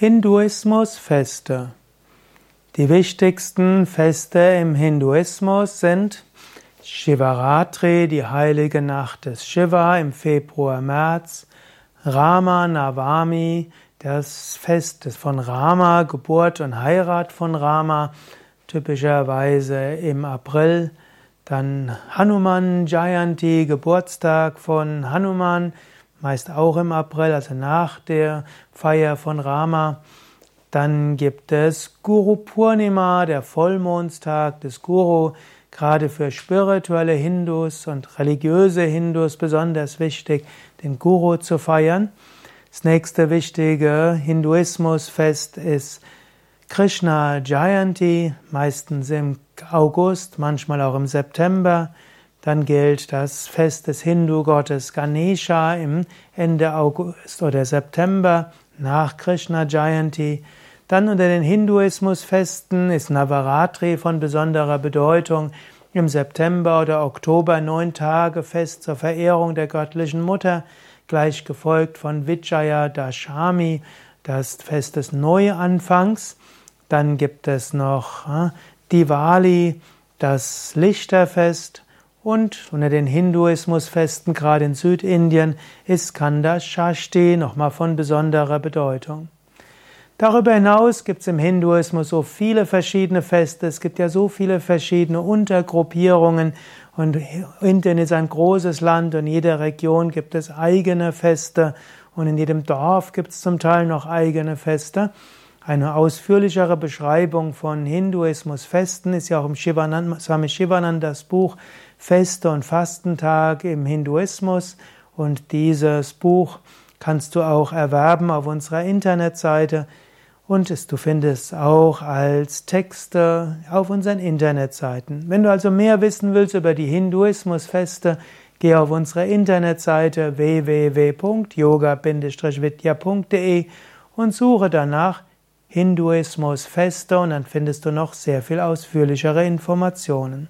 Hinduismus-Feste. Die wichtigsten Feste im Hinduismus sind Shivaratri, die heilige Nacht des Shiva im Februar, März, Rama Navami, das Fest von Rama, Geburt und Heirat von Rama, typischerweise im April, dann Hanuman Jayanti, Geburtstag von Hanuman, meist auch im April, also nach der Feier von Rama. Dann gibt es Guru Purnima, der Vollmondstag des Guru, gerade für spirituelle Hindus und religiöse Hindus besonders wichtig, den Guru zu feiern. Das nächste wichtige Hinduismusfest ist Krishna Jayanti, meistens im August, manchmal auch im September. Dann gilt das Fest des Hindu-Gottes Ganesha im Ende August oder September nach Krishna Jayanti. Dann unter den Hinduismusfesten ist Navaratri von besonderer Bedeutung. Im September oder Oktober neun Tage Fest zur Verehrung der göttlichen Mutter, gleich gefolgt von Vijaya Dashami, das Fest des Neuanfangs. Dann gibt es noch äh, Diwali, das Lichterfest. Und unter den Hinduismusfesten, gerade in Südindien, ist Skanda Shashti nochmal von besonderer Bedeutung. Darüber hinaus gibt es im Hinduismus so viele verschiedene Feste, es gibt ja so viele verschiedene Untergruppierungen und Indien ist ein großes Land und in jeder Region gibt es eigene Feste und in jedem Dorf gibt es zum Teil noch eigene Feste. Eine ausführlichere Beschreibung von Hinduismus-Festen ist ja auch im Shivanand, Swami Shivanandas Buch Feste und Fastentag im Hinduismus. Und dieses Buch kannst du auch erwerben auf unserer Internetseite. Und es, du findest auch als Texte auf unseren Internetseiten. Wenn du also mehr wissen willst über die Hinduismus-Feste, geh auf unsere Internetseite www.yoga-vidya.de und suche danach Hinduismus Feste und dann findest du noch sehr viel ausführlichere Informationen.